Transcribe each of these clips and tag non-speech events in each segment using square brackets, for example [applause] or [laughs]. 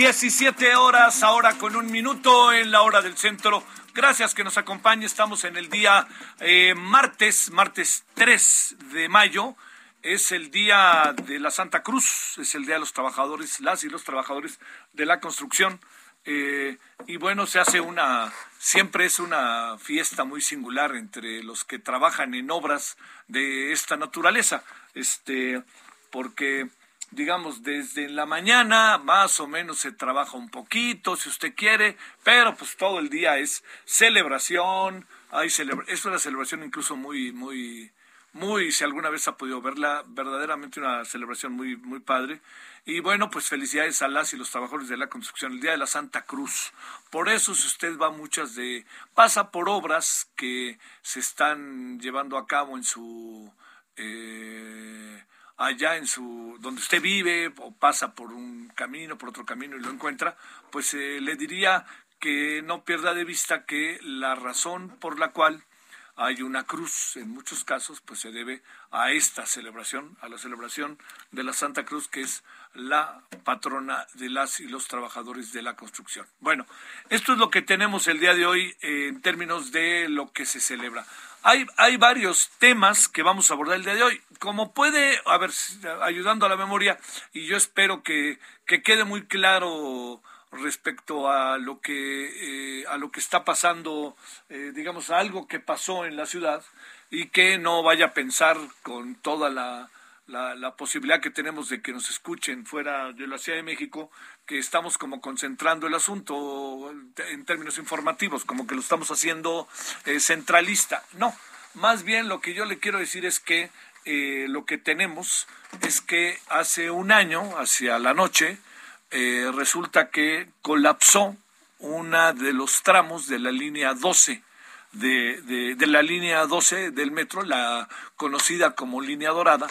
17 horas, ahora con un minuto en la hora del centro. Gracias que nos acompañe, estamos en el día eh, martes, martes 3 de mayo. Es el día de la Santa Cruz, es el día de los trabajadores, las y los trabajadores de la construcción. Eh, y bueno, se hace una, siempre es una fiesta muy singular entre los que trabajan en obras de esta naturaleza, este, porque digamos, desde la mañana más o menos se trabaja un poquito, si usted quiere, pero pues todo el día es celebración, hay celebra es una celebración incluso muy, muy, muy, si alguna vez ha podido verla, verdaderamente una celebración muy, muy padre. Y bueno, pues felicidades a las y los trabajadores de la construcción, el Día de la Santa Cruz. Por eso, si usted va muchas de, pasa por obras que se están llevando a cabo en su, eh, allá en su donde usted vive o pasa por un camino, por otro camino y lo encuentra, pues eh, le diría que no pierda de vista que la razón por la cual hay una cruz en muchos casos pues se debe a esta celebración, a la celebración de la Santa Cruz que es la patrona de las y los trabajadores de la construcción. Bueno, esto es lo que tenemos el día de hoy eh, en términos de lo que se celebra. Hay, hay varios temas que vamos a abordar el día de hoy. Como puede, a ver, ayudando a la memoria, y yo espero que, que quede muy claro respecto a lo que eh, a lo que está pasando eh, digamos algo que pasó en la ciudad y que no vaya a pensar con toda la, la, la, posibilidad que tenemos de que nos escuchen fuera de la Ciudad de México, que estamos como concentrando el asunto en términos informativos, como que lo estamos haciendo eh, centralista. No, más bien lo que yo le quiero decir es que eh, lo que tenemos es que hace un año, hacia la noche, eh, resulta que colapsó una de los tramos de la línea 12 de, de, de, la línea 12 del metro, la conocida como línea dorada,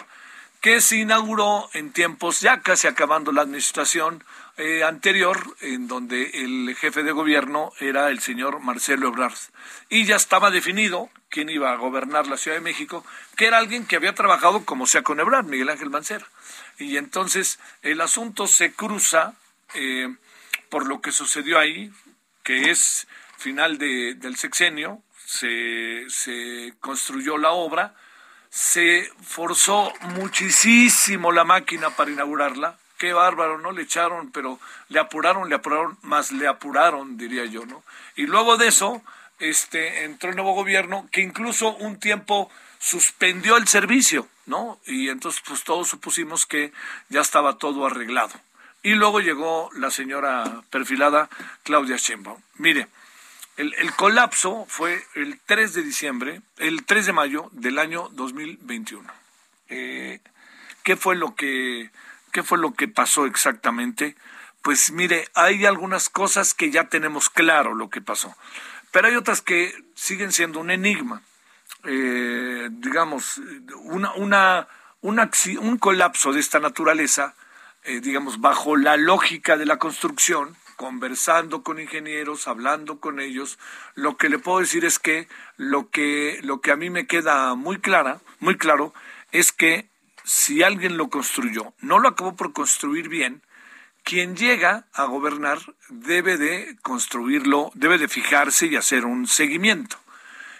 que se inauguró en tiempos ya casi acabando la administración eh, anterior, en donde el jefe de gobierno era el señor Marcelo Ebrard. Y ya estaba definido quién iba a gobernar la Ciudad de México, que era alguien que había trabajado como sea con Ebrard, Miguel Ángel Mancera. Y entonces el asunto se cruza eh, por lo que sucedió ahí, que es final de, del sexenio, se, se construyó la obra, se forzó muchísimo la máquina para inaugurarla. Qué bárbaro, ¿no? Le echaron, pero le apuraron, le apuraron, más le apuraron, diría yo, ¿no? Y luego de eso, este, entró el nuevo gobierno que incluso un tiempo suspendió el servicio, ¿no? Y entonces, pues todos supusimos que ya estaba todo arreglado. Y luego llegó la señora perfilada Claudia Sheinbaum. Mire, el, colapso fue el 3 de diciembre, el 3 de mayo del año 2021. Eh, ¿Qué fue lo que qué fue lo que pasó exactamente? Pues mire, hay algunas cosas que ya tenemos claro lo que pasó, pero hay otras que siguen siendo un enigma. Eh, digamos, un colapso de esta naturaleza, eh, digamos, bajo la lógica de la construcción, conversando con ingenieros, hablando con ellos, lo que le puedo decir es que lo que lo que a mí me queda muy clara, muy claro, es que si alguien lo construyó, no lo acabó por construir bien, quien llega a gobernar debe de construirlo, debe de fijarse y hacer un seguimiento.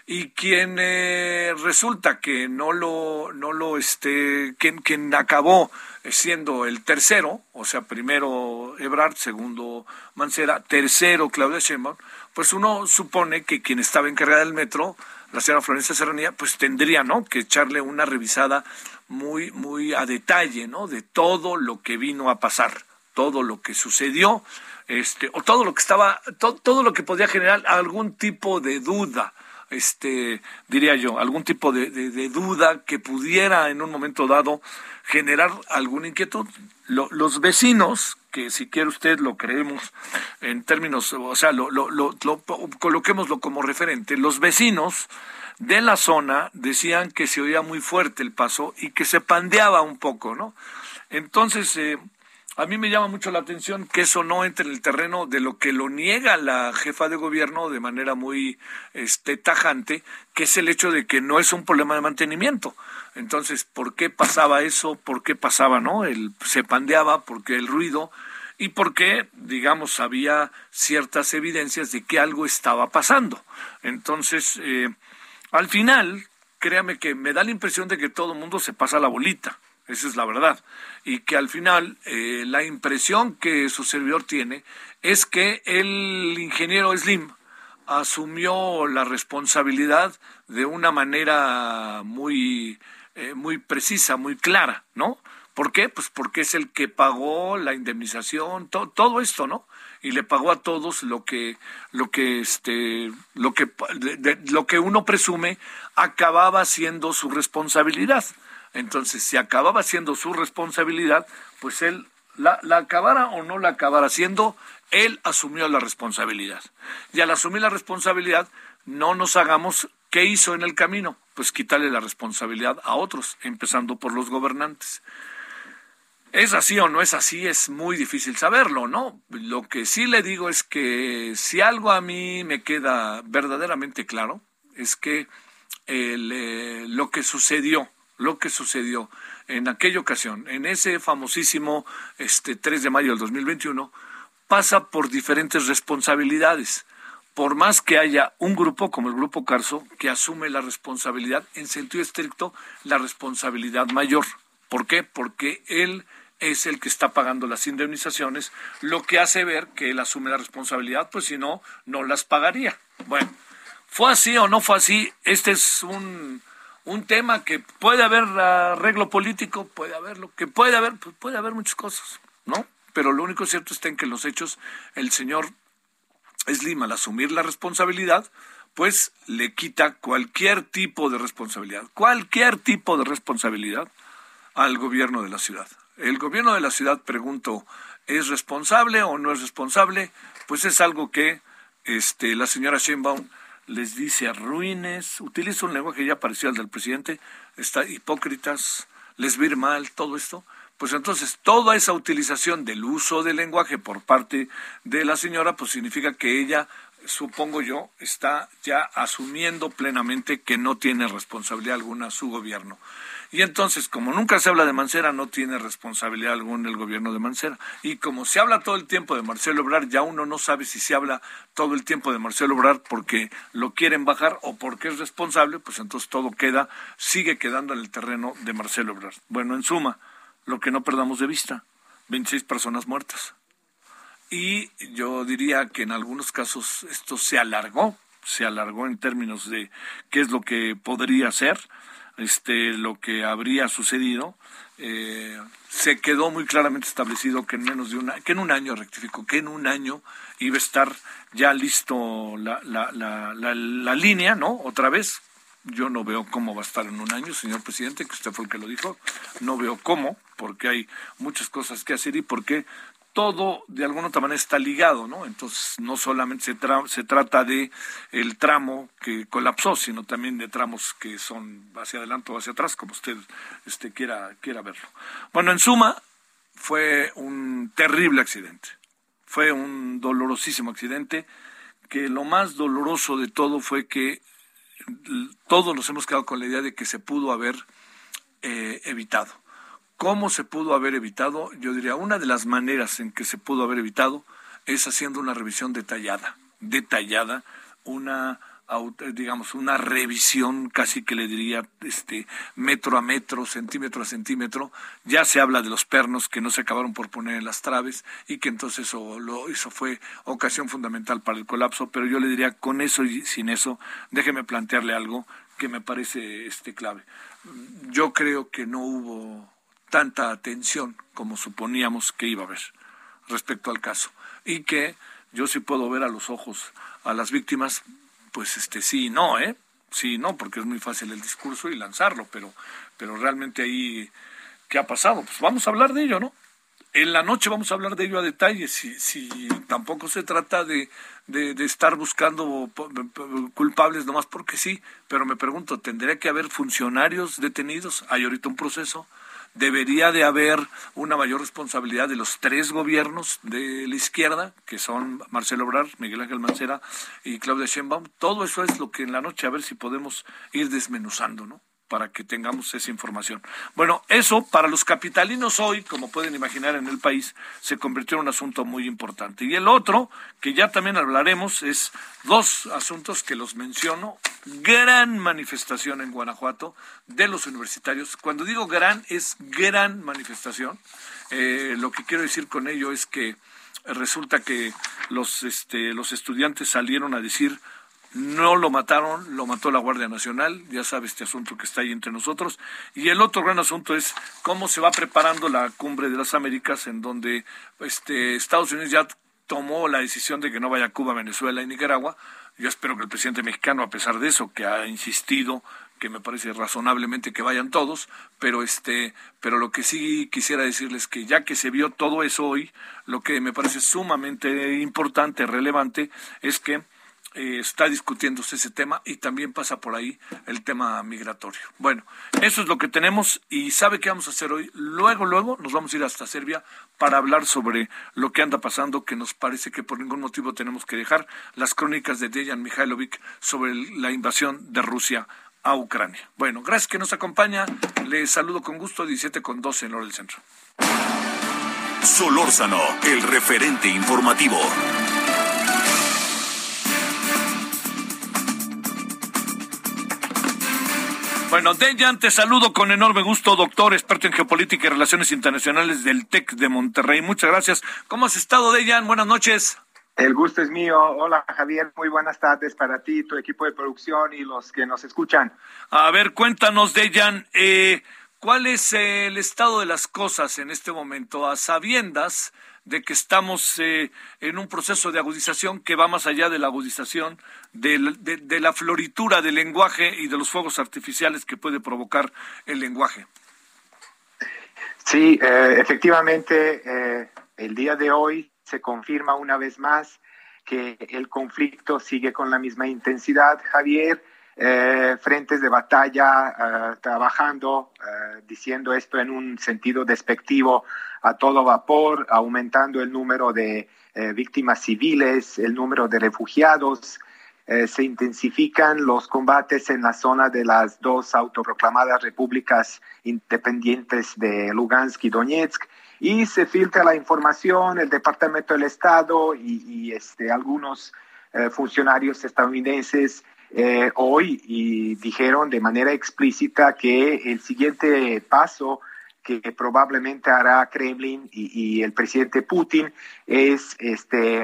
Y quien eh, resulta que no lo, no lo, este, quien, quien acabó siendo el tercero, o sea, primero Ebrard, segundo Mancera, tercero Claudia Sheinbaum, pues uno supone que quien estaba encargada del metro, la señora Florencia Serranía, pues tendría, ¿no?, que echarle una revisada muy, muy a detalle, ¿no?, de todo lo que vino a pasar, todo lo que sucedió, este, o todo lo que estaba, todo lo que podía generar algún tipo de duda, este, diría yo, algún tipo de, duda que pudiera en un momento dado generar alguna inquietud. los vecinos, que si quiere usted lo creemos en términos, o sea, lo, lo, lo, coloquémoslo como referente, los vecinos de la zona decían que se oía muy fuerte el paso y que se pandeaba un poco, ¿no? Entonces, eh, a mí me llama mucho la atención que eso no entre en el terreno de lo que lo niega la jefa de gobierno de manera muy este, tajante, que es el hecho de que no es un problema de mantenimiento. Entonces, ¿por qué pasaba eso? ¿Por qué pasaba, no? El, se pandeaba, porque el ruido y porque, digamos, había ciertas evidencias de que algo estaba pasando. Entonces, eh, al final, créame que me da la impresión de que todo el mundo se pasa la bolita. Esa es la verdad. Y que al final eh, la impresión que su servidor tiene es que el ingeniero Slim asumió la responsabilidad de una manera muy, eh, muy precisa, muy clara, ¿no? ¿Por qué? Pues porque es el que pagó la indemnización, todo esto, ¿no? Y le pagó a todos lo que, lo que, este, lo que, lo que uno presume acababa siendo su responsabilidad. Entonces, si acababa siendo su responsabilidad, pues él la, la, acabara o no la acabara siendo, él asumió la responsabilidad. Y al asumir la responsabilidad, no nos hagamos qué hizo en el camino, pues quitarle la responsabilidad a otros, empezando por los gobernantes. ¿Es así o no es así? Es muy difícil saberlo, ¿no? Lo que sí le digo es que si algo a mí me queda verdaderamente claro, es que eh, lo que sucedió lo que sucedió en aquella ocasión, en ese famosísimo este 3 de mayo del 2021, pasa por diferentes responsabilidades. Por más que haya un grupo como el Grupo Carso que asume la responsabilidad, en sentido estricto, la responsabilidad mayor. ¿Por qué? Porque él es el que está pagando las indemnizaciones, lo que hace ver que él asume la responsabilidad, pues si no, no las pagaría. Bueno, ¿fue así o no fue así? Este es un un tema que puede haber arreglo político, puede haberlo, que puede haber, pues puede haber muchas cosas, ¿no? Pero lo único cierto está en que los hechos, el señor Slim, al asumir la responsabilidad, pues le quita cualquier tipo de responsabilidad, cualquier tipo de responsabilidad al gobierno de la ciudad. El gobierno de la ciudad, pregunto, ¿es responsable o no es responsable? Pues es algo que este, la señora Sheinbaum les dice arruines, utiliza un lenguaje ya parecido al del presidente, está hipócritas, les vir mal, todo esto, pues entonces toda esa utilización del uso del lenguaje por parte de la señora, pues significa que ella, supongo yo, está ya asumiendo plenamente que no tiene responsabilidad alguna su gobierno. Y entonces, como nunca se habla de Mancera, no tiene responsabilidad alguna el gobierno de Mancera. Y como se habla todo el tiempo de Marcelo Obrar, ya uno no sabe si se habla todo el tiempo de Marcelo Obrar porque lo quieren bajar o porque es responsable, pues entonces todo queda, sigue quedando en el terreno de Marcelo Obrar. Bueno, en suma, lo que no perdamos de vista, 26 personas muertas. Y yo diría que en algunos casos esto se alargó, se alargó en términos de qué es lo que podría ser este, lo que habría sucedido, eh, se quedó muy claramente establecido que en menos de una, que en un año, rectifico, que en un año iba a estar ya listo la, la, la, la, línea, ¿no? Otra vez, yo no veo cómo va a estar en un año, señor presidente, que usted fue el que lo dijo. No veo cómo, porque hay muchas cosas que hacer y porque todo de alguna otra manera está ligado, ¿no? Entonces no solamente se, se trata de el tramo que colapsó, sino también de tramos que son hacia adelante o hacia atrás, como usted este, quiera, quiera verlo. Bueno, en suma, fue un terrible accidente, fue un dolorosísimo accidente, que lo más doloroso de todo fue que todos nos hemos quedado con la idea de que se pudo haber eh, evitado ¿Cómo se pudo haber evitado? Yo diría, una de las maneras en que se pudo haber evitado es haciendo una revisión detallada, detallada, una digamos, una revisión casi que le diría este metro a metro, centímetro a centímetro. Ya se habla de los pernos que no se acabaron por poner en las traves y que entonces eso, lo, eso fue ocasión fundamental para el colapso, pero yo le diría con eso y sin eso, déjeme plantearle algo que me parece este clave. Yo creo que no hubo tanta atención como suponíamos que iba a haber respecto al caso y que yo sí puedo ver a los ojos a las víctimas pues este sí y no, ¿eh? Sí y no, porque es muy fácil el discurso y lanzarlo, pero, pero realmente ahí, ¿qué ha pasado? Pues vamos a hablar de ello, ¿no? En la noche vamos a hablar de ello a detalle, si, si tampoco se trata de, de, de, estar buscando culpables nomás porque sí, pero me pregunto, ¿tendría que haber funcionarios detenidos? ¿Hay ahorita un proceso? Debería de haber una mayor responsabilidad de los tres gobiernos de la izquierda, que son Marcelo Obrar, Miguel Ángel Mancera y Claudia Sheinbaum. Todo eso es lo que en la noche a ver si podemos ir desmenuzando, ¿no? Para que tengamos esa información. Bueno, eso para los capitalinos hoy, como pueden imaginar en el país, se convirtió en un asunto muy importante. Y el otro, que ya también hablaremos, es dos asuntos que los menciono. Gran manifestación en Guanajuato de los universitarios. Cuando digo gran, es gran manifestación. Eh, lo que quiero decir con ello es que resulta que los, este, los estudiantes salieron a decir no lo mataron, lo mató la Guardia Nacional, ya sabe este asunto que está ahí entre nosotros. Y el otro gran asunto es cómo se va preparando la cumbre de las Américas, en donde este, Estados Unidos ya tomó la decisión de que no vaya a Cuba, Venezuela y Nicaragua. Yo espero que el presidente mexicano, a pesar de eso, que ha insistido que me parece razonablemente que vayan todos, pero este, pero lo que sí quisiera decirles que ya que se vio todo eso hoy, lo que me parece sumamente importante, relevante, es que eh, está discutiéndose ese tema y también pasa por ahí el tema migratorio. Bueno, eso es lo que tenemos y ¿sabe qué vamos a hacer hoy? Luego, luego nos vamos a ir hasta Serbia para hablar sobre lo que anda pasando, que nos parece que por ningún motivo tenemos que dejar las crónicas de Dejan Mihailovic sobre la invasión de Rusia a Ucrania. Bueno, gracias que nos acompaña. Le saludo con gusto, 17 con 12 en hora del centro. Solórzano, el referente informativo. Bueno, Dejan, te saludo con enorme gusto, doctor, experto en geopolítica y relaciones internacionales del TEC de Monterrey. Muchas gracias. ¿Cómo has estado, Dejan? Buenas noches. El gusto es mío. Hola, Javier. Muy buenas tardes para ti, tu equipo de producción y los que nos escuchan. A ver, cuéntanos, Dejan, eh, ¿cuál es el estado de las cosas en este momento a sabiendas de que estamos eh, en un proceso de agudización que va más allá de la agudización, de, la floritura del lenguaje y de los fuegos artificiales que puede provocar el lenguaje. Sí, eh, efectivamente, eh, el día de hoy se confirma una vez más que el conflicto sigue con la misma intensidad, Javier. Frentes de batalla trabajando, diciendo esto en un sentido despectivo a todo vapor, aumentando el número de eh, víctimas civiles, el número de refugiados. Eh, se intensifican los combates en la zona de las dos autoproclamadas repúblicas independientes de Lugansk y Donetsk y se filtra la información, el Departamento del Estado y, este, algunos eh, funcionarios estadounidenses hoy y dijeron de manera explícita que el siguiente paso que probablemente hará Kremlin y, el presidente Putin es este,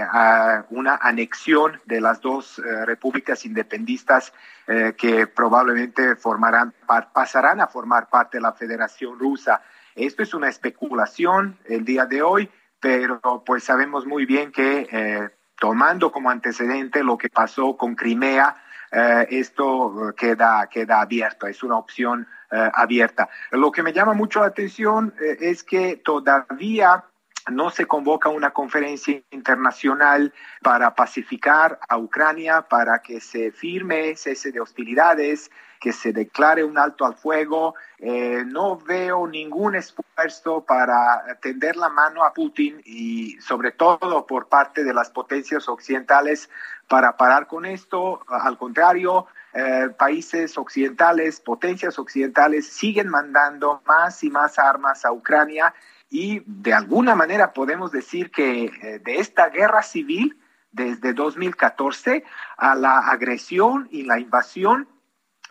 una anexión de las dos eh, repúblicas independistas eh, que probablemente formarán, pasarán a formar parte de la Federación Rusa. Esto es una especulación el día de hoy, pero pues sabemos muy bien que eh, tomando como antecedente lo que pasó con Crimea, esto queda, queda abierto, es una opción eh, abierta. Lo que me llama mucho la atención eh, es que todavía no se convoca una conferencia internacional para pacificar a Ucrania, para que se firme cese de hostilidades, que se declare un alto al fuego. Eh, no veo ningún esfuerzo para tender la mano a Putin y sobre todo por parte de las potencias occidentales para parar con esto. Al contrario, eh, países occidentales, potencias occidentales, siguen mandando más y más armas a Ucrania y de alguna manera podemos decir que eh, de esta guerra civil, desde 2014, a la agresión y la invasión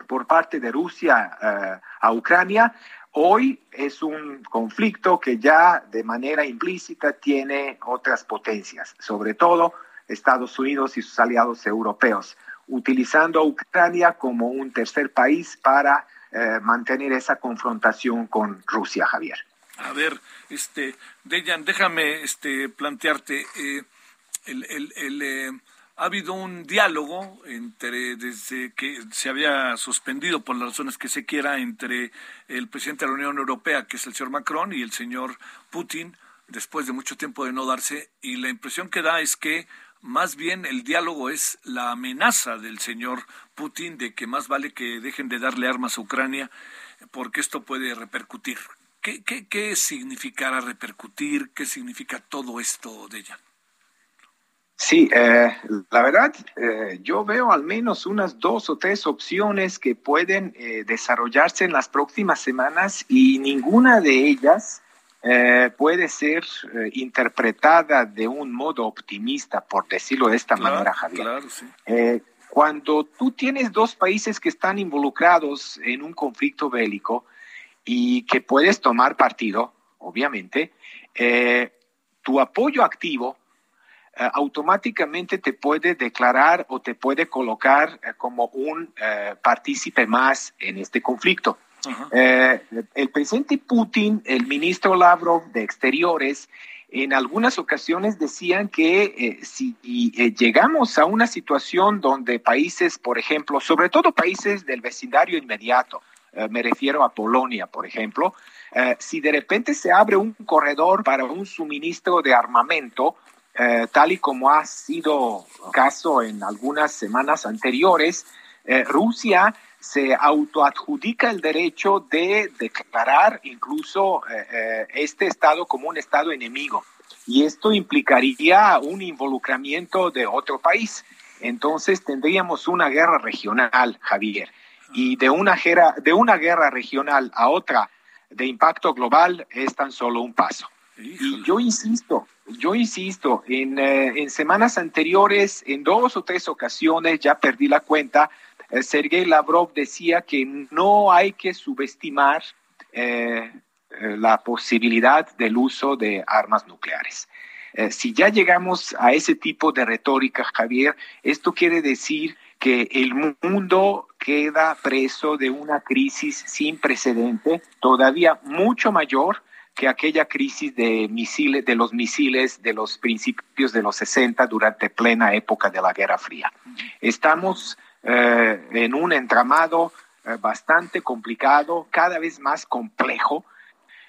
por parte de Rusia eh, a Ucrania, hoy es un conflicto que ya de manera implícita tiene otras potencias, sobre todo Estados Unidos y sus aliados europeos, utilizando a Ucrania como un tercer país para eh, mantener esa confrontación con Rusia, Javier. A ver, este, Dejan, déjame este, plantearte, eh, el, el, ha habido un diálogo entre desde que se había suspendido por las razones que se quiera entre el presidente de la Unión Europea, que es el señor Macron, y el señor Putin, después de mucho tiempo de no darse, y la impresión que da es que más bien el diálogo es la amenaza del señor Putin de que más vale que dejen de darle armas a Ucrania porque esto puede repercutir. ¿Qué, qué, qué significará repercutir? ¿Qué significa todo esto de ella? Sí, eh, la verdad, eh, yo veo al menos unas dos o tres opciones que pueden eh, desarrollarse en las próximas semanas y ninguna de ellas puede ser interpretada de un modo optimista, por decirlo de esta manera, Javier. Claro, sí. cuando tú tienes dos países que están involucrados en un conflicto bélico y que puedes tomar partido, obviamente, tu apoyo activo eh, automáticamente te puede declarar o te puede colocar eh, como un eh, partícipe más en este conflicto. el presidente Putin, el ministro Lavrov de Exteriores, en algunas ocasiones decían que si llegamos a una situación donde países, por ejemplo, sobre todo países del vecindario inmediato, me refiero a Polonia, por ejemplo, si de repente se abre un corredor para un suministro de armamento, eh, tal y como ha sido caso en algunas semanas anteriores, eh, Rusia se autoadjudica el derecho de declarar incluso eh, este Estado como un Estado enemigo. Y esto implicaría un involucramiento de otro país. Entonces tendríamos una guerra regional, Javier. Y de una, guerra, de una guerra regional a otra de impacto global es tan solo un paso. Y yo insisto, yo insisto, en, eh, en, semanas anteriores, en dos o tres ocasiones, ya perdí la cuenta, eh, Sergei Lavrov decía que no hay que subestimar eh, la posibilidad del uso de armas nucleares. si ya llegamos a ese tipo de retórica, Javier, esto quiere decir que el mundo queda preso de una crisis sin precedente, todavía mucho mayor que aquella crisis de misiles, de los misiles de los principios de los 60 durante plena época de la Guerra Fría. Estamos eh, en un entramado eh, bastante complicado, cada vez más complejo,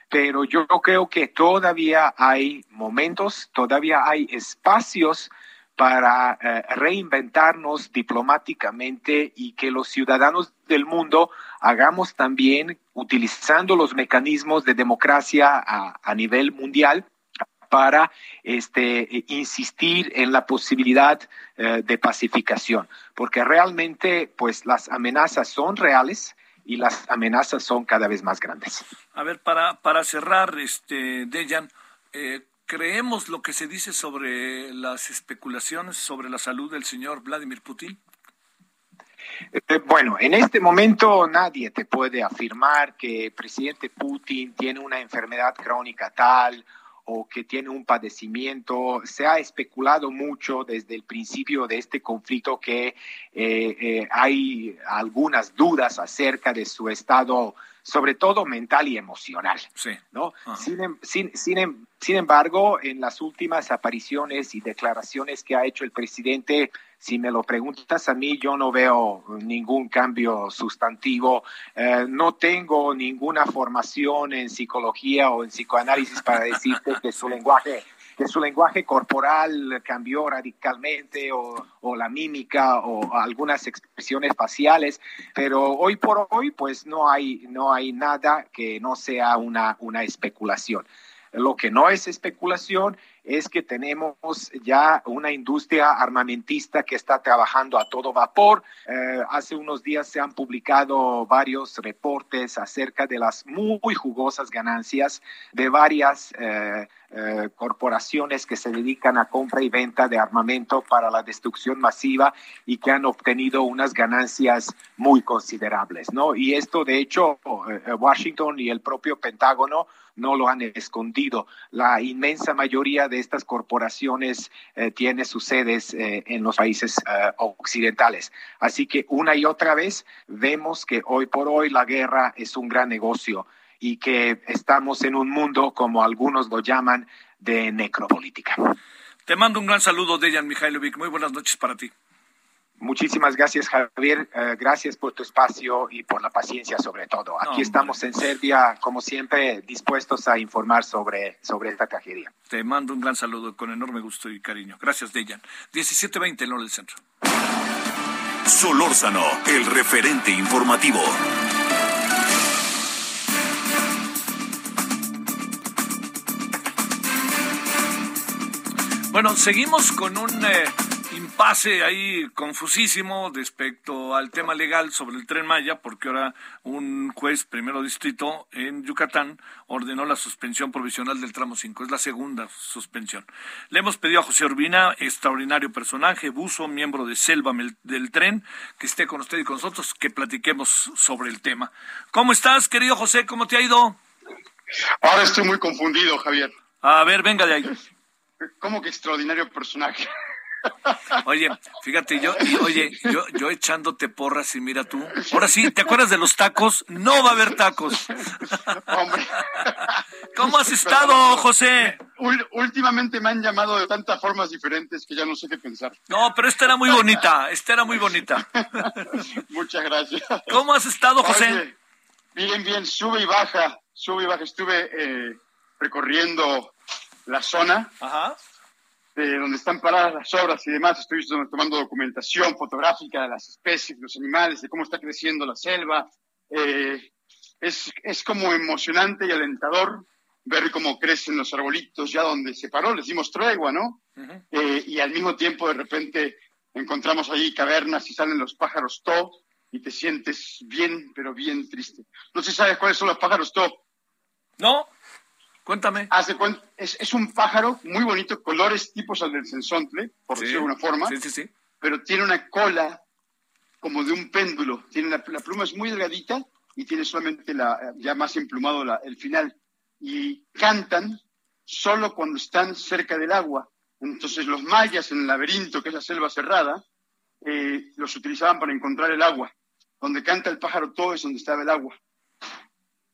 pero yo creo que todavía hay momentos, todavía hay espacios para eh, reinventarnos diplomáticamente y que los ciudadanos del mundo hagamos también utilizando los mecanismos de democracia a, nivel mundial para este, insistir en la posibilidad eh, de pacificación, porque realmente pues las amenazas son reales y las amenazas son cada vez más grandes. A ver, para, para cerrar, este, Dejan, eh, ¿Creemos lo que se dice sobre las especulaciones sobre la salud del señor Vladimir Putin? Eh, bueno, en este momento nadie te puede afirmar que el presidente Putin tiene una enfermedad crónica tal o que tiene un padecimiento. Se ha especulado mucho desde el principio de este conflicto que eh, eh, hay algunas dudas acerca de su estado sobre todo mental y emocional. Sí. ¿no? Em, em, sin, embargo, en las últimas apariciones y declaraciones que ha hecho el presidente, si me lo preguntas a mí, yo no veo ningún cambio sustantivo. Eh, no tengo ninguna formación en psicología o en psicoanálisis para decirte que su lenguaje que su lenguaje corporal cambió radicalmente o, la mímica o algunas expresiones faciales, pero hoy por hoy pues no hay, no hay nada que no sea una, una especulación. Lo que no es especulación es que tenemos ya una industria armamentista que está trabajando a todo vapor. Eh, hace unos días se han publicado varios reportes acerca de las muy jugosas ganancias de varias eh, eh, corporaciones que se dedican a compra y venta de armamento para la destrucción masiva y que han obtenido unas ganancias muy considerables, ¿no? Y esto, de hecho, Washington y el propio Pentágono no lo han escondido. La inmensa mayoría de estas corporaciones eh, tiene sus sedes en los países occidentales. Así que una y otra vez vemos que hoy por hoy la guerra es un gran negocio y que estamos en un mundo, como algunos lo llaman, de necropolítica. Te mando un gran saludo, Dejan Mihailovic. Muy buenas noches para ti. Muchísimas gracias, Javier. Eh, gracias por tu espacio y por la paciencia sobre todo. Aquí estamos en Serbia, como siempre, dispuestos a informar sobre, sobre esta tragedia. Te mando un gran saludo con enorme gusto y cariño. Gracias, Dejan. 1720 en hora del centro. Solórzano, el referente informativo. Bueno, seguimos con un eh, impasse ahí confusísimo respecto al tema legal sobre el tren Maya, porque ahora un juez primero distrito en Yucatán ordenó la suspensión provisional del tramo 5. Es la segunda suspensión. Le hemos pedido a José Urbina, extraordinario personaje, buzo, miembro de Selva del Tren, que esté con usted y con nosotros, que platiquemos sobre el tema. ¿Cómo estás, querido José? ¿Cómo te ha ido? Ahora estoy muy confundido, Javier. A ver, venga de ahí. ¿Cómo que extraordinario personaje? Oye, fíjate, yo, oye, yo, yo echándote porras y mira tú. Ahora sí, ¿te acuerdas de los tacos? No va a haber tacos. Hombre. ¿Cómo has estado, José? Últimamente me han llamado de tantas formas diferentes que ya no sé qué pensar. No, pero esta era muy bonita, esta era muy bonita. [laughs] Muchas gracias. ¿Cómo has estado, José? bien, bien, sube y baja, sube y baja. Estuve eh, recorriendo la zona de donde están paradas las obras y demás. Estoy tomando documentación fotográfica de las especies, de los animales, de cómo está creciendo la selva. Eh, es, es como emocionante y alentador ver cómo crecen los arbolitos ya donde se paró, les dimos tregua, ¿no? Eh, y al mismo tiempo de repente encontramos ahí cavernas y salen los pájaros to y te sientes bien, pero bien triste. No sé si sabes cuáles son los pájaros to. No. Cuéntame. Hace es, es, un pájaro muy bonito, colores tipos al del sensontle, por decirlo de alguna forma. Sí, sí, sí. Pero tiene una cola como de un péndulo. Tiene la, pluma es muy delgadita y tiene solamente la, ya más emplumado la, el final. Y cantan solo cuando están cerca del agua. Entonces los mayas en el laberinto, que es la selva cerrada, eh, los utilizaban para encontrar el agua. Donde canta el pájaro todo es donde estaba el agua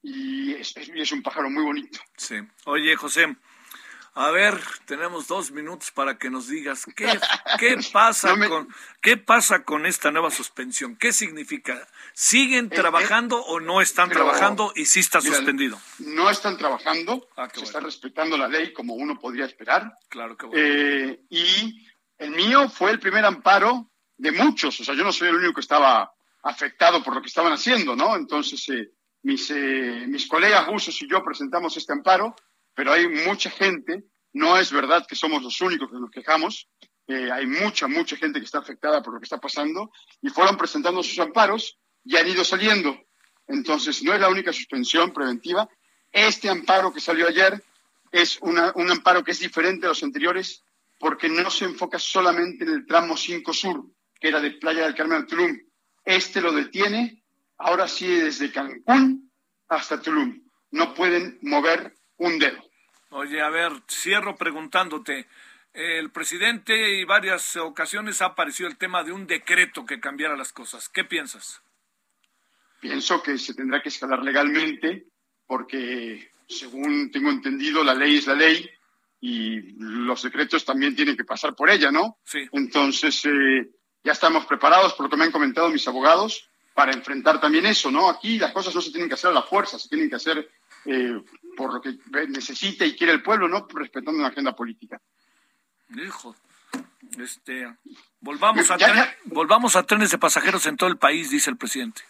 y es, un pájaro muy bonito. Sí. Oye, José, a ver, tenemos dos minutos para que nos digas qué, [laughs] qué pasa con qué pasa con esta nueva suspensión. ¿Qué significa? ¿Siguen eh, trabajando eh, o no están trabajando y sí está suspendido? No están trabajando, ah, se está respetando la ley como uno podría esperar. Claro que bueno. Eh, y el mío fue el primer amparo de muchos, o sea, yo no soy el único que estaba afectado por lo que estaban haciendo, ¿no? Entonces, mis, eh, mis colegas rusos y yo presentamos este amparo, pero hay mucha gente, no es verdad que somos los únicos que nos quejamos, eh, hay mucha, mucha gente que está afectada por lo que está pasando y fueron presentando sus amparos y han ido saliendo. Entonces, no es la única suspensión preventiva. Este amparo que salió ayer es una, un amparo que es diferente a los anteriores porque no se enfoca solamente en el tramo 5 Sur, que era de Playa del Carmen al Tulum. Este lo detiene ahora sí desde Cancún hasta Tulum. No pueden mover un dedo. Oye, a ver, cierro preguntándote. El presidente y varias ocasiones ha aparecido el tema de un decreto que cambiara las cosas. ¿Qué piensas? Pienso que se tendrá que escalar legalmente porque, según tengo entendido, la ley es la ley y los decretos también tienen que pasar por ella, ¿no? Sí. Entonces, eh, ya estamos preparados por lo que me han comentado mis abogados para enfrentar también eso, ¿no? Aquí las cosas no se tienen que hacer a la fuerza, se tienen que hacer eh, por lo que necesita y quiere el pueblo, ¿no? Respetando una agenda política. Hijo, este, volvamos a, volvamos a trenes de pasajeros en todo el país, dice el presidente.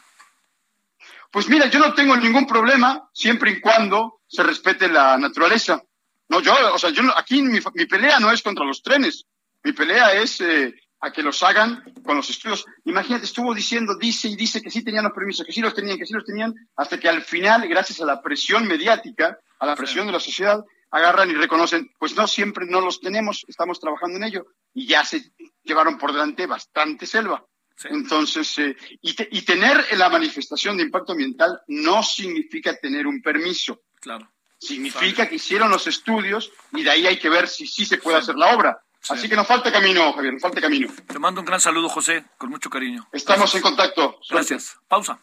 Pues mira, yo no tengo ningún problema siempre y cuando se respete la naturaleza. No, yo, o sea, yo aquí mi, mi pelea no es contra los trenes, mi pelea es eh, a que los hagan con los estudios. Imagínate, estuvo diciendo, dice y dice que sí tenían los permisos, que sí los tenían, que sí los tenían, hasta que al final, gracias a la presión mediática, a la presión de la sociedad, agarran y reconocen, pues no, siempre no los tenemos, estamos trabajando en ello, y ya se llevaron por delante bastante selva. Entonces, eh, y, y, tener la manifestación de impacto ambiental no significa tener un permiso. Claro. Significa que hicieron los estudios y de ahí hay que ver si sí se puede hacer la obra. Así que nos falta camino, Javier, nos falta camino. Te mando un gran saludo, José, con mucho cariño. Estamos en contacto. Gracias. Pausa.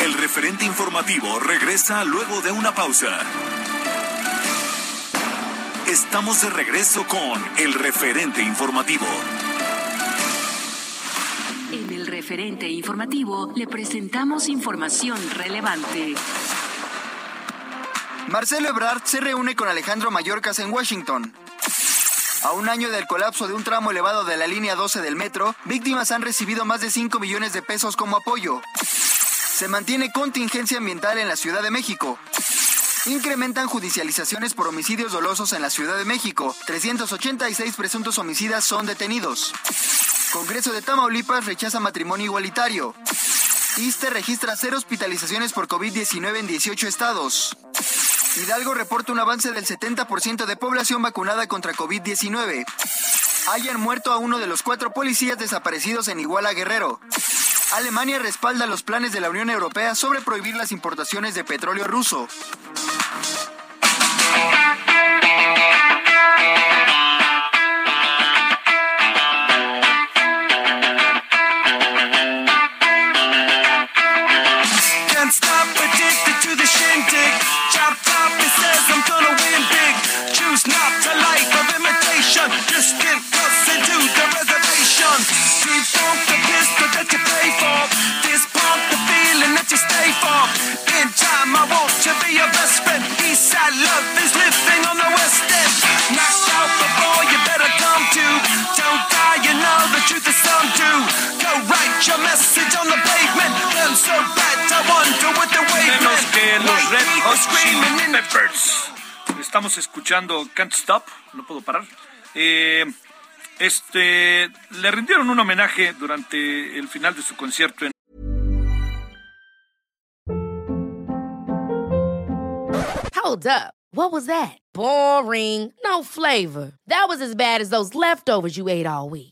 El referente informativo regresa luego de una pausa. Estamos de regreso con el referente informativo. En el referente informativo le presentamos información relevante. Marcelo Ebrard se reúne con Alejandro Mayorkas en Washington. A un año del colapso de un tramo elevado de la línea 12 del metro, víctimas han recibido más de 5 millones de pesos como apoyo. Se mantiene contingencia ambiental en la Ciudad de México. Incrementan judicializaciones por homicidios dolosos en la Ciudad de México. 386 presuntos homicidas son detenidos. Congreso de Tamaulipas rechaza matrimonio igualitario. ISTE registra cero hospitalizaciones por COVID-19 en 18 estados. Hidalgo reporta un avance del 70% de población vacunada contra COVID-19. Hayan muerto a uno de los cuatro policías desaparecidos en Iguala Guerrero. Alemania respalda los planes de la Unión Europea sobre prohibir las importaciones de petróleo ruso. Estamos escuchando Can't Stop, no puedo parar. Eh, este, le rindieron un homenaje durante el final de su concierto en Hold up. What was that? Boring. No flavor. That was as bad as those leftovers you ate all week.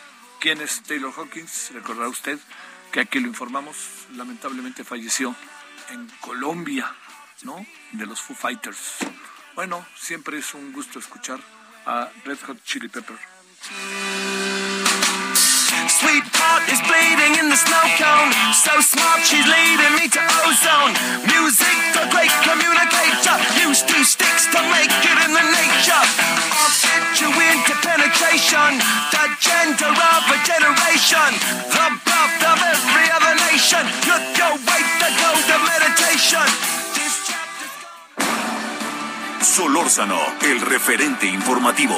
¿Quién es Taylor Hawkins? Recordará usted que aquí lo informamos, lamentablemente falleció en Colombia, ¿no? De los Foo Fighters. Bueno, siempre es un gusto escuchar a Red Hot Chili Pepper. Sweetheart is bleeding in the snow cone. So smart, she's leading me to ozone. Music, the great communicator. Used two sticks to make it in the nature. I'll get you into penetration. The gender of a generation. The birth of every other nation. Look your way, the code of meditation. Solórzano, el referente informativo.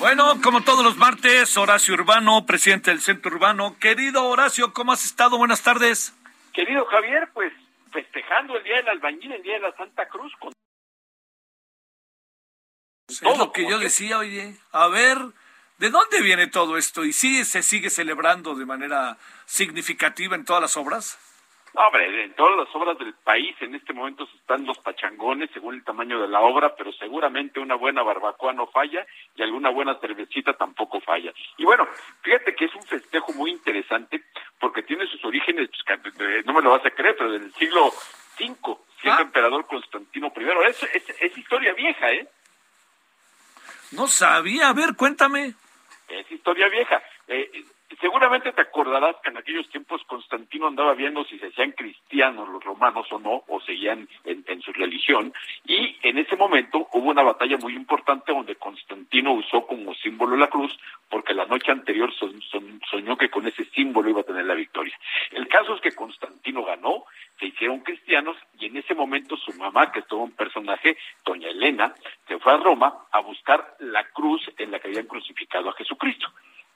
Bueno, como todos los martes, Horacio Urbano, presidente del Centro Urbano. Querido Horacio, ¿cómo has estado? Buenas tardes. Querido Javier, pues festejando el Día del Albañil, el Día de la Santa Cruz. Con... Es lo que yo decía, oye, a ver, ¿de dónde viene todo esto? ¿Y sí se sigue celebrando de manera significativa en todas las obras? No, hombre, en todas las obras del país en este momento están los pachangones según el tamaño de la obra, pero seguramente una buena barbacoa no falla y alguna buena cervecita tampoco falla. Y bueno, fíjate que es un festejo muy interesante porque tiene sus orígenes, pues, que, no me lo vas a creer, pero del siglo V, siendo emperador Constantino I. Es, es, es historia vieja, ¿eh? No sabía, a ver, cuéntame. Es historia vieja. Eh, seguramente te acordarás que en aquellos tiempos Constantino andaba viendo si se hacían cristianos los romanos o no, o seguían en, su religión, y en ese momento hubo una batalla muy importante donde Constantino usó como símbolo la cruz, porque la noche anterior soñó que con ese símbolo iba a tener la victoria. El caso es que Constantino ganó, se hicieron cristianos, y en ese momento su mamá, que es todo un personaje, doña Elena, se fue a Roma a buscar la cruz en la que habían crucificado a Jesucristo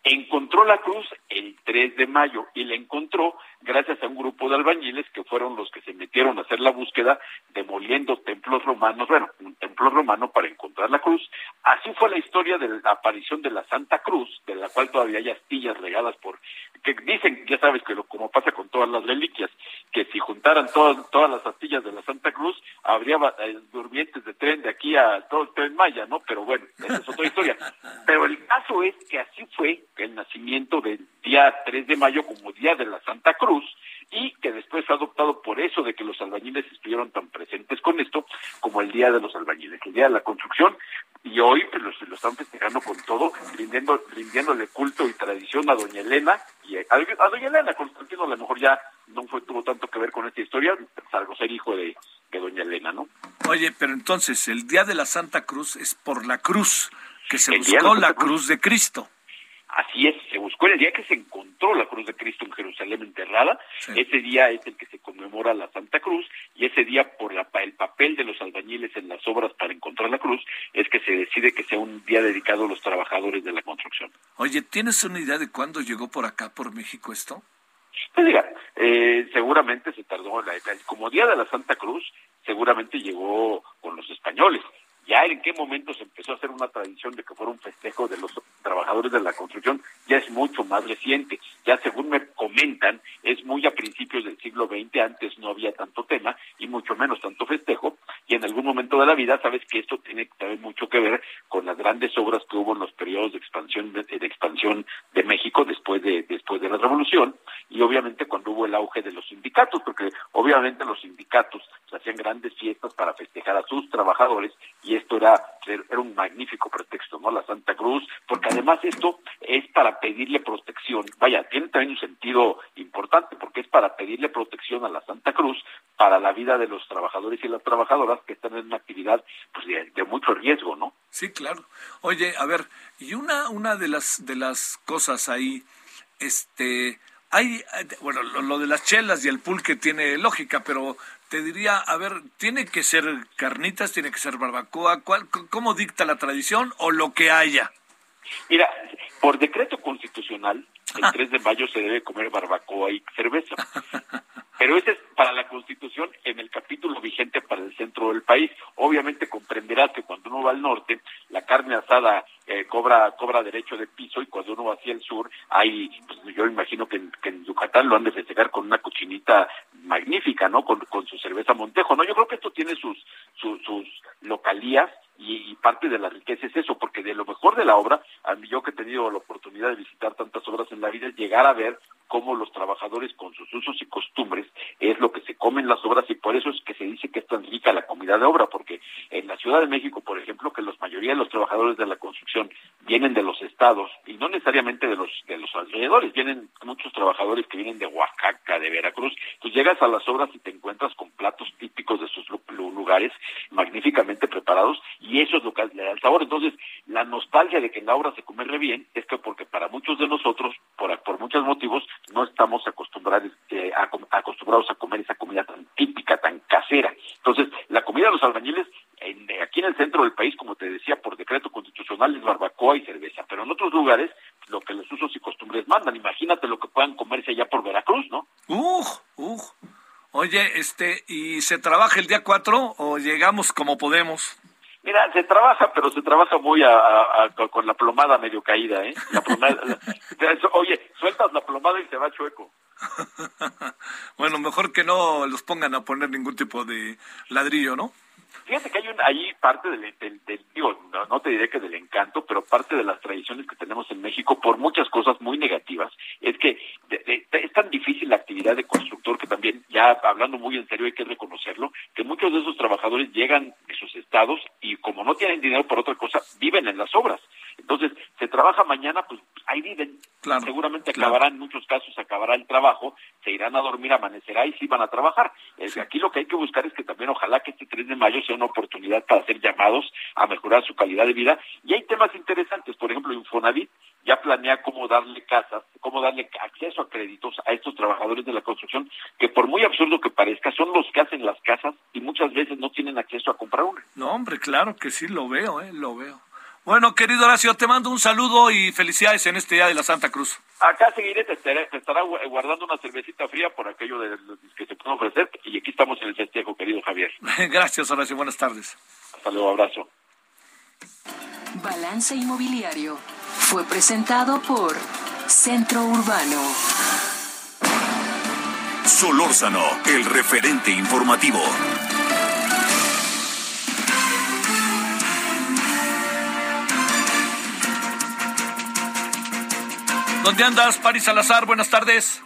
encontró la cruz el 3 de mayo y la encontró gracias a un grupo de albañiles que fueron los que se metieron a hacer la búsqueda demoliendo templos romanos, bueno, un templo romano para encontrar la cruz. Así fue la historia de la aparición de la Santa Cruz, de la cual todavía hay astillas regadas por, que dicen, ya sabes que lo, como pasa con todas las reliquias, que si juntaran todas, todas las astillas de la Santa Cruz, habría eh, durmientes de tren de aquí a todo el tren Maya, ¿no? Pero bueno, esa es otra historia. [laughs] Pero el caso es que así fue el nacimiento del día 3 de mayo como Día de la Santa Cruz y que después fue adoptado por eso de que los albañiles estuvieron tan presentes con esto como el Día de los Albañiles, el Día de la Construcción, y hoy pues, lo, están festejando con todo, rindiendo, rindiéndole culto y tradición a Doña Elena, y a, Doña Elena, Constantino a lo mejor ya no fue tuvo tanto que ver con esta historia, salvo ser hijo de Doña Elena, ¿no? Oye, pero entonces el Día de la Santa Cruz es por la cruz, que se buscó la cruz de Cristo. Así es, se buscó el día que se encontró la cruz de Cristo en Jerusalén enterrada, ese día es el que se conmemora la Santa Cruz y ese día por la, el papel de los albañiles en las obras para encontrar la cruz es que se decide que sea un día dedicado a los trabajadores de la construcción. Oye, ¿tienes una idea de cuándo llegó por acá, por México esto? Pues diga, eh, seguramente se tardó, la, como Día de la Santa Cruz, seguramente llegó con los españoles ya en qué momento se empezó a hacer una tradición de que fuera un festejo de los trabajadores de la construcción, ya es mucho más reciente. Ya según me comentan, es muy a principios del siglo XX, antes no había tanto tema y mucho menos tanto festejo, y en algún momento de la vida sabes que esto tiene también mucho que ver con las grandes obras que hubo en los periodos de expansión de, expansión de México después de después de la revolución y obviamente cuando hubo el auge de los sindicatos, porque obviamente los sindicatos hacían grandes fiestas para festejar a sus trabajadores y esto era, era un magnífico pretexto, ¿no? La Santa Cruz, porque además esto es para pedirle protección, vaya, tiene también un sentido importante, porque es para pedirle protección a la Santa Cruz para la vida de los trabajadores y las trabajadoras que están en una actividad pues, de, mucho riesgo, ¿no? Sí, claro. Oye, a ver, y una, una de las de las cosas ahí, este, hay, bueno, lo, de las chelas y el pulque tiene lógica, pero te diría, a ver, ¿tiene que ser carnitas, tiene que ser barbacoa? ¿Cuál, ¿Cómo dicta la tradición o lo que haya? Mira, por decreto constitucional, el 3 de mayo se debe comer barbacoa y cerveza. [laughs] Pero ese es para la Constitución en el capítulo vigente para el centro del país. Obviamente comprenderás que cuando uno va al norte, la carne asada eh, cobra cobra derecho de piso y cuando uno va hacia el sur, hay, pues, yo imagino que en, Yucatán lo han de festejar con una cochinita magnífica, ¿no? Con, con su cerveza Montejo, ¿no? Yo creo que esto tiene sus, sus, sus localías y, parte de la riqueza es eso, porque de lo mejor de la obra, a mí yo que he tenido la oportunidad de visitar tantas obras en la vida, es llegar a ver cómo los trabajadores con sus usos y costumbres es lo que se comen las obras y por eso es que se dice que es tan rica la comida de obra, porque en la Ciudad de México, por ejemplo, que la mayoría de los trabajadores de la construcción vienen de los estados y no necesariamente de los de los alrededores, vienen muchos trabajadores que vienen de Oaxaca, de Veracruz, tú llegas a las obras y te encuentras con platos típicos de sus lugares magníficamente preparados y eso es lo que le da el sabor. Entonces, la nostalgia de que en la obra se come re bien es que porque para muchos de nosotros, por, por muchos motivos, no estamos acostumbrados, eh, a, acostumbrados a comer esa comida tan típica, tan casera. Entonces, la comida de los albañiles, en, aquí en el centro del país, como te decía, por decreto constitucional es barbacoa y cerveza, pero en otros lugares, lo que los usos y costumbres mandan. Imagínate lo que puedan comerse allá por Veracruz, ¿no? ¡Ugh! ¡Ugh! Oye, este, ¿y se trabaja el día 4 o llegamos como podemos? Mira, se trabaja, pero se trabaja muy a, con la plomada medio caída, ¿eh? La plomada, [laughs] oye, sueltas la plomada y se va chueco. [laughs] bueno, mejor que no los pongan a poner ningún tipo de ladrillo, ¿no? Fíjate que hay un, ahí parte del, del, digo, no, te diré que del encanto, pero parte de las tradiciones que tenemos en México por muchas cosas muy negativas, es que es tan difícil la actividad de constructor que también, ya hablando muy en serio, hay que reconocerlo, que muchos de esos trabajadores llegan de sus estados no tienen dinero por otra cosa, viven en las obras. Entonces, se trabaja mañana, pues ahí viven. Seguramente acabará, en muchos casos acabará el trabajo, se irán a dormir, amanecerá y sí van a trabajar. Aquí lo que hay que buscar es que también ojalá que este 3 de mayo sea una oportunidad para hacer llamados a mejorar su calidad de vida. Y hay temas interesantes, por ejemplo, Infonavit ya planea cómo darle casas, cómo darle acceso a créditos a estos trabajadores de la construcción, que por muy absurdo que parezca, son los que hacen las casas muchas veces no tienen acceso a comprar una. No, hombre, claro que sí, lo veo, eh, lo veo. Bueno, querido Horacio, te mando un saludo y felicidades en este día de la Santa Cruz. Acá seguiré, te, estará guardando una cervecita fría por aquello de, que se puede ofrecer y aquí estamos en el festejo, querido Javier. [laughs] Gracias, Horacio, buenas tardes. Hasta luego, abrazo. Balance Inmobiliario fue presentado por Centro Urbano. Solórzano, el referente informativo. ¿Dónde andas, Paris Salazar? Buenas tardes.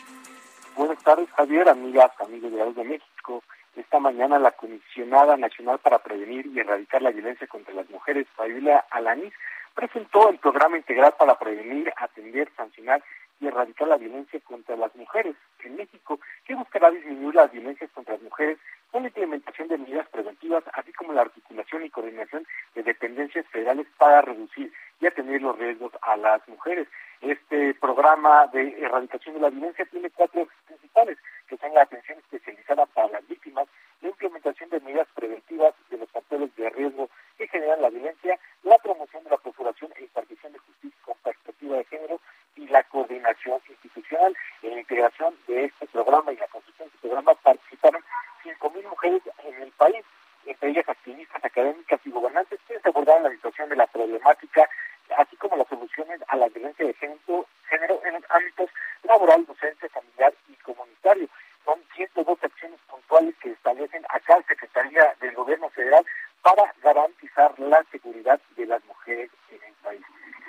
Buenas tardes, Javier, amigas, amigos de México. Esta mañana la Comisionada Nacional para Prevenir y Erradicar la Violencia contra las Mujeres, Fabiola Alanis, presentó el programa integral para prevenir, atender, sancionar y erradicar la violencia contra las mujeres en México, que buscará disminuir las violencias contra las mujeres con la implementación de medidas preventivas, así como la articulación y coordinación de dependencias federales para reducir y atender los riesgos a las mujeres. Este programa de erradicación de la violencia tiene cuatro principales, que son la atención especializada para las víctimas, la implementación de medidas preventivas de los factores de riesgo que generan la violencia, la promoción de la procuración e impartición de justicia con perspectiva de género y la coordinación institucional. En la integración de este programa y la construcción de este programa participaron 5.000 mujeres en el país, entre ellas activistas académicas y gobernantes, que abordaron la situación de la problemática así como las soluciones a la violencia de género, género en los ámbitos laboral, docente, familiar y comunitario. Son 102 acciones puntuales que establecen acá la Secretaría del Gobierno Federal para garantizar la seguridad de las mujeres en el país.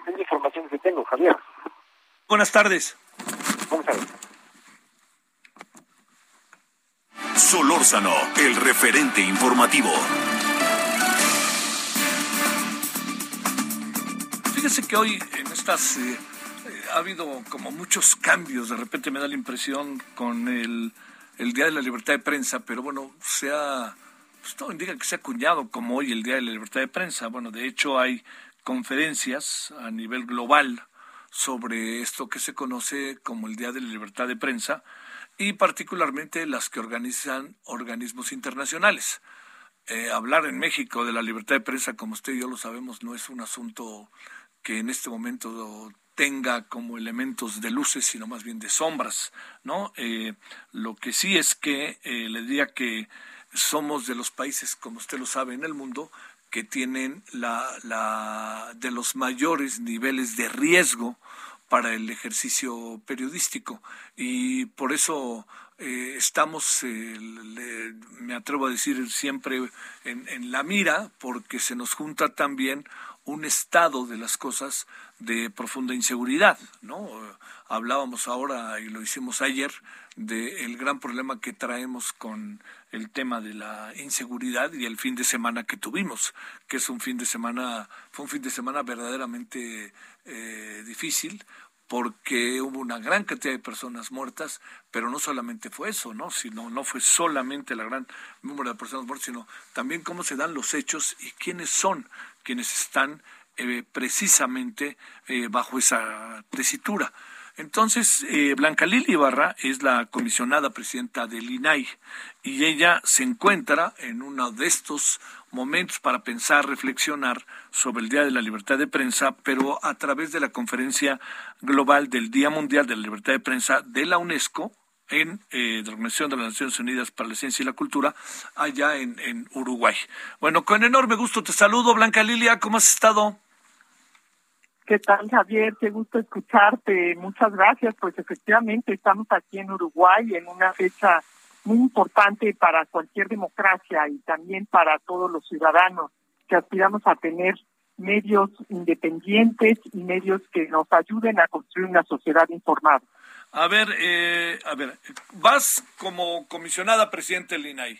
Es la información que tengo, Javier. Buenas tardes. Buenas tardes. Solórzano, el referente informativo. Fíjese que hoy en estas eh, eh, ha habido como muchos cambios, de repente me da la impresión con el, Día de la Libertad de Prensa, pero bueno, se ha, pues todo indica que se ha acuñado como hoy el Día de la Libertad de Prensa. Bueno, de hecho hay conferencias a nivel global sobre esto que se conoce como el Día de la Libertad de Prensa y particularmente las que organizan organismos internacionales. Eh, hablar en México de la libertad de prensa, como usted y yo lo sabemos, no es un asunto que en este momento tenga como elementos de luces, sino más bien de sombras, ¿no? Eh, lo que sí es que eh, le diría que somos de los países, como usted lo sabe, en el mundo que tienen la, la de los mayores niveles de riesgo para el ejercicio periodístico y por eso eh, estamos, me atrevo a decir siempre en, la mira, porque se nos junta también un estado de las cosas de profunda inseguridad, ¿no? Hablábamos ahora y lo hicimos ayer del gran problema que traemos con el tema de la inseguridad y el fin de semana que tuvimos, que es un fin de semana, fue un fin de semana verdaderamente eh, difícil, porque hubo una gran cantidad de personas muertas, pero no solamente fue eso, ¿no? Sino no fue solamente la gran número de personas muertas, sino también cómo se dan los hechos y quiénes son quienes están eh, precisamente eh, bajo esa tesitura. Entonces, eh, Blanca Lili Ibarra es la comisionada presidenta del INAI y ella se encuentra en uno de estos momentos para pensar, reflexionar sobre el Día de la Libertad de Prensa, pero a través de la conferencia global del Día Mundial de la Libertad de Prensa de la UNESCO, en eh, la Organización de las Naciones Unidas para la Ciencia y la Cultura, allá en, en Uruguay. Bueno, con enorme gusto te saludo, Blanca Lilia, ¿cómo has estado? ¿Qué tal, Javier? Qué gusto escucharte. Muchas gracias. Pues efectivamente estamos aquí en Uruguay en una fecha muy importante para cualquier democracia y también para todos los ciudadanos que aspiramos a tener medios independientes y medios que nos ayuden a construir una sociedad informada. A ver, eh, a ver, vas como comisionada presidente del INAI.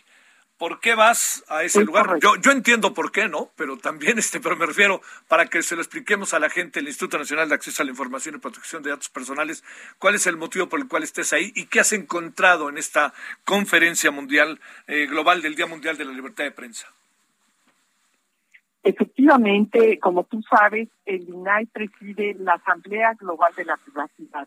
¿Por qué vas a ese lugar? Yo, yo entiendo por qué, ¿no? Pero también, [laughs] este, pero me refiero para que se lo expliquemos a la gente del Instituto Nacional de Acceso a la Información y Protección de Datos Personales, cuál es el motivo por el cual estés ahí y qué has encontrado en esta conferencia mundial eh, global del Día Mundial de la Libertad de Prensa. Efectivamente, como tú sabes, el INAI preside la Asamblea Global de la Privacidad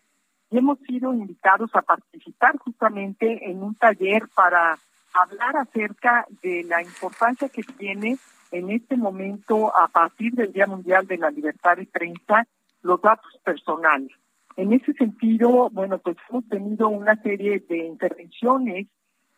y hemos sido invitados a participar justamente en un taller para hablar acerca de la importancia que tiene en este momento, a partir del Día Mundial de la Libertad de Prensa, los datos personales. En ese sentido, bueno, pues hemos tenido una serie de intervenciones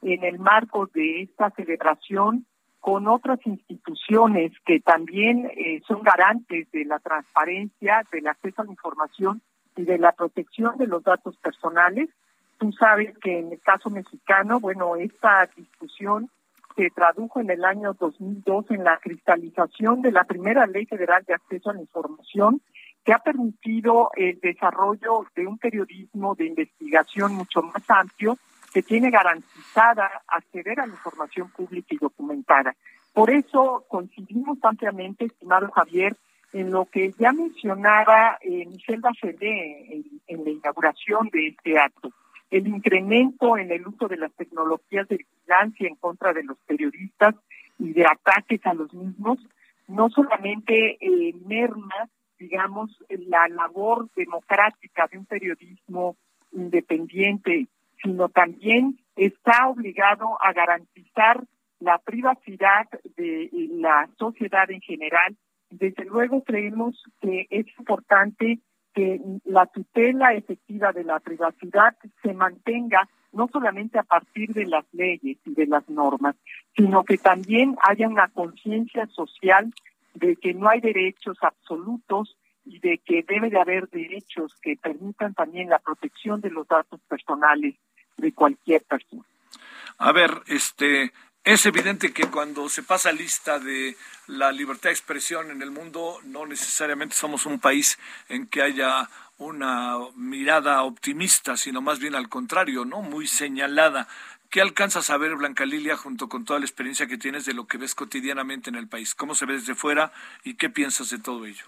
en el marco de esta celebración con otras instituciones que también eh, son garantes de la transparencia, del acceso a la información de la protección de los datos personales. Tú sabes que en el caso mexicano, bueno, esta discusión se tradujo en el año 2002 en la cristalización de la primera ley federal de acceso a la información que ha permitido el desarrollo de un periodismo de investigación mucho más amplio que tiene garantizada acceder a la información pública y documentada. Por eso coincidimos ampliamente, estimado Javier, en lo que ya mencionaba eh, Michelle Bachelet en, en la inauguración de este acto el incremento en el uso de las tecnologías de vigilancia en contra de los periodistas y de ataques a los mismos, no solamente merma, digamos, la labor democrática de un periodismo independiente sino también está obligado a garantizar la privacidad de la sociedad en general. Desde luego creemos que es importante que la tutela efectiva de la privacidad se mantenga no solamente a partir de las leyes y de las normas, sino que también haya una conciencia social de que no hay derechos absolutos y de que debe de haber derechos que permitan también la protección de los datos personales de cualquier persona. A ver, este, es evidente que cuando se pasa lista de la libertad de expresión en el mundo, no necesariamente somos un país en que haya una mirada optimista, sino más bien al contrario, ¿no? Muy señalada. ¿Qué alcanzas a ver, Blanca Lilia, junto con toda la experiencia que tienes de lo que ves cotidianamente en el país? ¿Cómo se ve desde fuera y qué piensas de todo ello?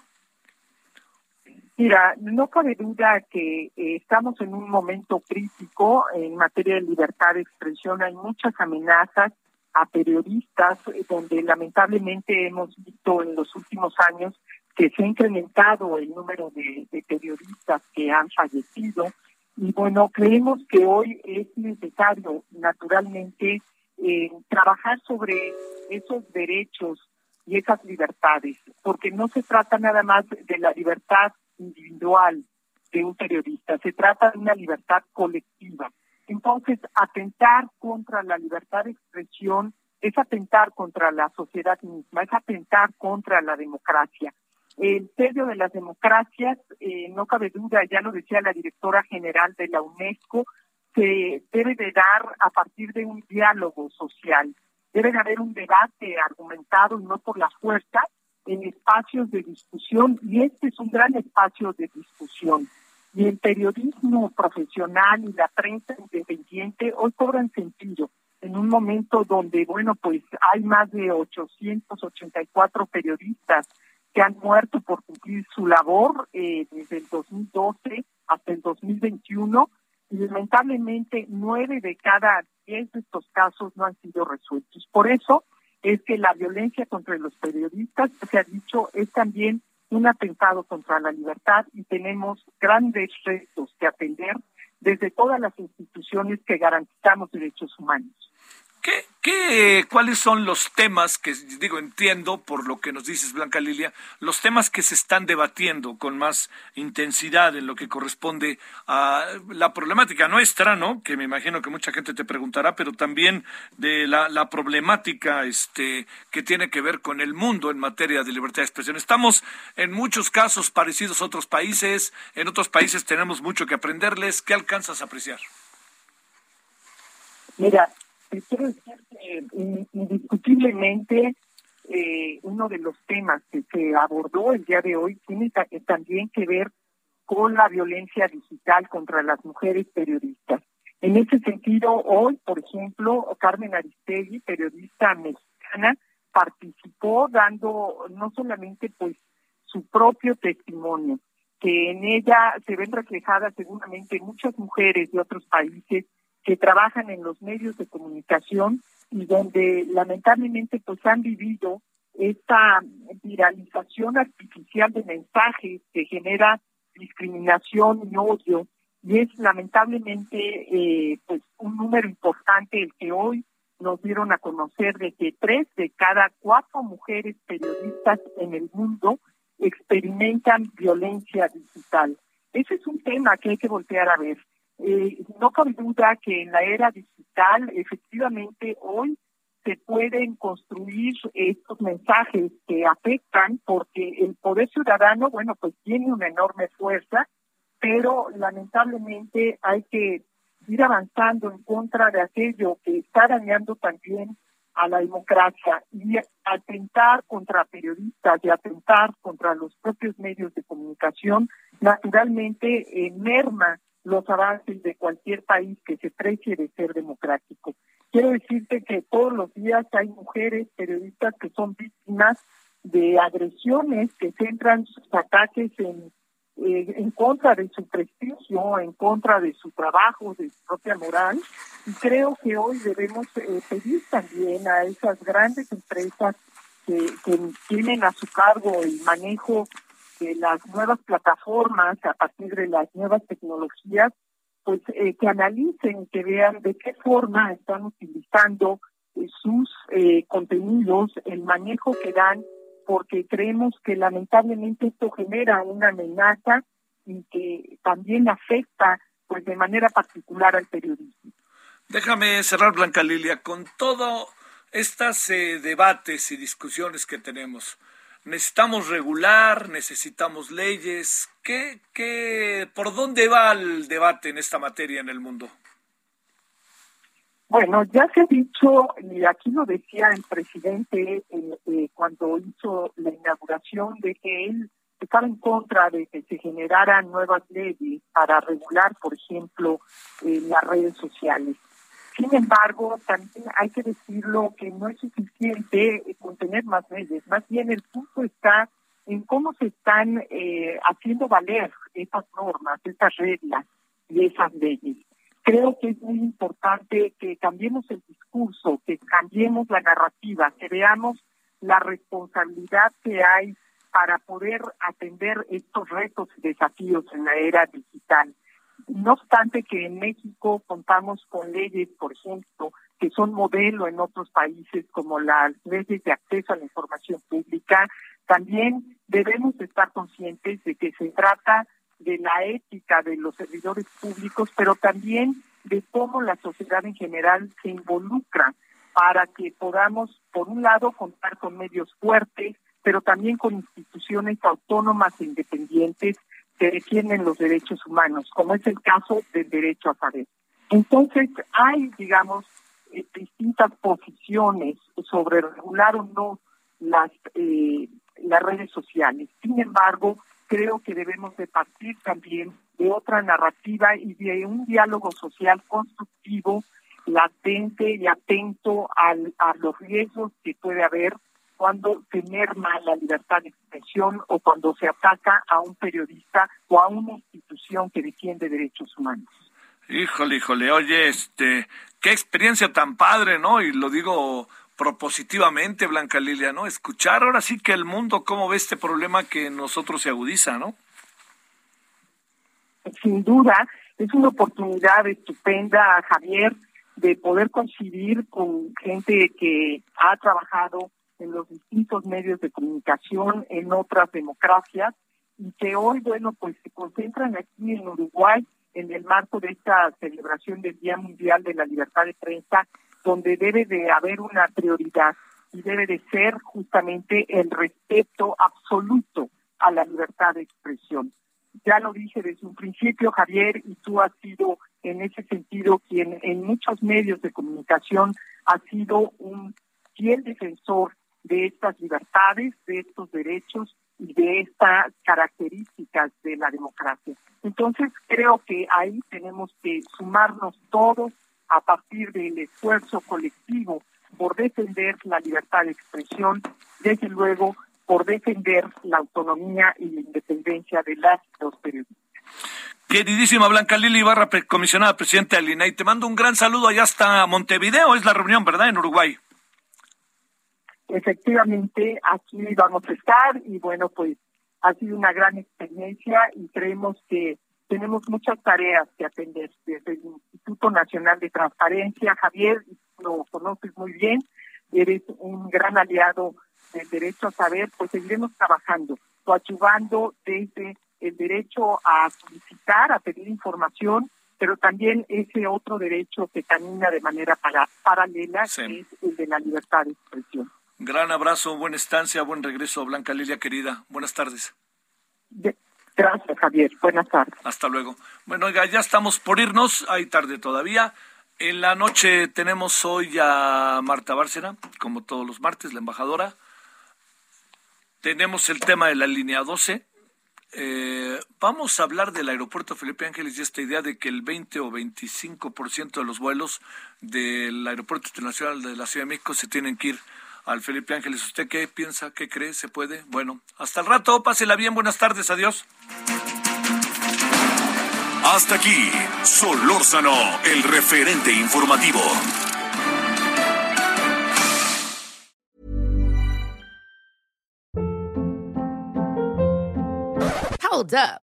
Mira, no cabe duda que eh, estamos en un momento crítico en materia de libertad de expresión. Hay muchas amenazas a periodistas, eh, donde lamentablemente hemos visto en los últimos años que se ha incrementado el número de, periodistas que han fallecido. Y bueno, creemos que hoy es necesario, naturalmente, eh, trabajar sobre esos derechos y esas libertades, porque no se trata nada más de la libertad individual de un periodista, se trata de una libertad colectiva. Entonces, atentar contra la libertad de expresión es atentar contra la sociedad misma, es atentar contra la democracia. El serio de las democracias, eh, no cabe duda, ya lo decía la directora general de la UNESCO, se debe de dar a partir de un diálogo social. Debe de haber un debate argumentado y no por la fuerza en espacios de discusión y este es un gran espacio de discusión. Y el periodismo profesional y la prensa independiente hoy cobran sentido en un momento donde, bueno, pues hay más de 884 periodistas que han muerto por cumplir su labor eh, desde el 2012 hasta el 2021 y lamentablemente nueve de cada diez de estos casos no han sido resueltos. Por eso es que la violencia contra los periodistas, se ha dicho, es también un atentado contra la libertad y tenemos grandes retos que atender desde todas las instituciones que garantizamos derechos humanos. ¿Qué, qué, ¿Cuáles son los temas que, digo, entiendo por lo que nos dices, Blanca Lilia, los temas que se están debatiendo con más intensidad en lo que corresponde a la problemática nuestra, ¿no? Que me imagino que mucha gente te preguntará, pero también de la, la problemática este, que tiene que ver con el mundo en materia de libertad de expresión. Estamos en muchos casos parecidos a otros países, en otros países tenemos mucho que aprenderles. ¿Qué alcanzas a apreciar? Mira, quiero decir que indiscutiblemente eh, uno de los temas que se abordó el día de hoy tiene también que ver con la violencia digital contra las mujeres periodistas. En ese sentido, hoy, por ejemplo, Carmen Aristegui, periodista mexicana, participó dando no solamente pues su propio testimonio, que en ella se ven reflejadas seguramente muchas mujeres de otros países que trabajan en los medios de comunicación y donde lamentablemente pues han vivido esta viralización artificial de mensajes que genera discriminación y odio y es lamentablemente eh, pues un número importante el que hoy nos dieron a conocer de que tres de cada cuatro mujeres periodistas en el mundo experimentan violencia digital. Ese es un tema que hay que voltear a ver. Eh, no cabe duda que en la era digital, efectivamente, hoy se pueden construir estos mensajes que afectan porque el poder ciudadano, bueno, pues tiene una enorme fuerza, pero lamentablemente hay que ir avanzando en contra de aquello que está dañando también a la democracia y atentar contra periodistas y atentar contra los propios medios de comunicación, naturalmente eh, merma los avances de cualquier país que se precie de ser democrático. Quiero decirte que todos los días hay mujeres periodistas que son víctimas de agresiones que centran sus ataques en, eh, en contra de su prestigio, en contra de su trabajo, de su propia moral. Y creo que hoy debemos eh, pedir también a esas grandes empresas que, que tienen a su cargo el manejo que las nuevas plataformas, a partir de las nuevas tecnologías, pues eh, que analicen, que vean de qué forma están utilizando eh, sus eh, contenidos, el manejo que dan, porque creemos que lamentablemente esto genera una amenaza y que también afecta pues de manera particular al periodismo. Déjame cerrar, Blanca Lilia, con todo estas debates y discusiones que tenemos necesitamos regular, necesitamos leyes. ¿Qué, qué, ¿Por dónde va el debate en esta materia en el mundo? Bueno, ya se ha dicho, y aquí lo decía el presidente eh, eh, cuando hizo la inauguración, de que él estaba en contra de que se generaran nuevas leyes para regular, por ejemplo, eh, las redes sociales. Sin embargo, también hay que decirlo que no es suficiente contener más leyes, más bien el punto está en cómo se están eh, haciendo valer esas normas, esas reglas y esas leyes. Creo que es muy importante que cambiemos el discurso, que cambiemos la narrativa, que veamos la responsabilidad que hay para poder atender estos retos y desafíos en la era digital. No obstante que en México contamos con leyes, por ejemplo, que son modelo en otros países como las leyes de acceso a la información pública, también debemos estar conscientes de que se trata de la ética de los servidores públicos, pero también de cómo la sociedad en general se involucra para que podamos, por un lado, contar con medios fuertes, pero también con instituciones autónomas e independientes que defienden los derechos humanos, como es el caso del derecho a saber. Entonces, hay, digamos, eh, distintas posiciones sobre regular o no las, eh, las redes sociales. Sin embargo, creo que debemos de partir también de otra narrativa y de un diálogo social constructivo, latente y atento al, a los riesgos que puede haber cuando se merma la libertad de expresión o cuando se ataca a un periodista o a una institución que defiende derechos humanos. Híjole, híjole, oye, este, qué experiencia tan padre, ¿no? Y lo digo propositivamente, Blanca Lilia, ¿no? Escuchar ahora sí que el mundo cómo ve este problema que nosotros se agudiza, ¿no? Sin duda, es una oportunidad estupenda, Javier, de poder coincidir con gente que ha trabajado en los distintos medios de comunicación en otras democracias y que hoy, bueno, pues se concentran aquí en Uruguay en el marco de esta celebración del Día Mundial de la Libertad de Prensa, donde debe de haber una prioridad y debe de ser justamente el respeto absoluto a la libertad de expresión. Ya lo dije desde un principio, Javier, y tú has sido en ese sentido quien en muchos medios de comunicación ha sido un fiel defensor de estas libertades, de estos derechos y de estas características de la democracia. Entonces, creo que ahí tenemos que sumarnos todos a partir del esfuerzo colectivo por defender la libertad de expresión, desde luego por defender la autonomía y la independencia de las dos periodistas. Queridísima Blanca Lili Ibarra, comisionada presidenta del INAI, te mando un gran saludo allá hasta Montevideo, es la reunión, ¿verdad? En Uruguay. Efectivamente, aquí vamos a estar y bueno, pues ha sido una gran experiencia y creemos que tenemos muchas tareas que atender desde el Instituto Nacional de Transparencia. Javier, lo conoces muy bien, eres un gran aliado del derecho a saber, pues seguiremos trabajando, coadyuvando desde el derecho a solicitar, a pedir información, pero también ese otro derecho que camina de manera para, paralela, que es el de la libertad de expresión. Gran abrazo, buena estancia, buen regreso, Blanca Lilia querida. Buenas tardes. Gracias, Javier. Buenas tardes. Hasta luego. Bueno, oiga, ya estamos por irnos. Hay tarde todavía. En la noche tenemos hoy a Marta Bárcena, como todos los martes, la embajadora. Tenemos el tema de la línea 12. Eh, vamos a hablar del aeropuerto Felipe Ángeles y esta idea de que el 20 o 25% de los vuelos del aeropuerto internacional de la Ciudad de México se tienen que ir al Felipe Ángeles. ¿Usted qué piensa? ¿Qué cree? ¿Se puede? Bueno, hasta el rato. Pásela bien. Buenas tardes. Adiós. Hasta aquí, Solórzano, el referente informativo. Hold up.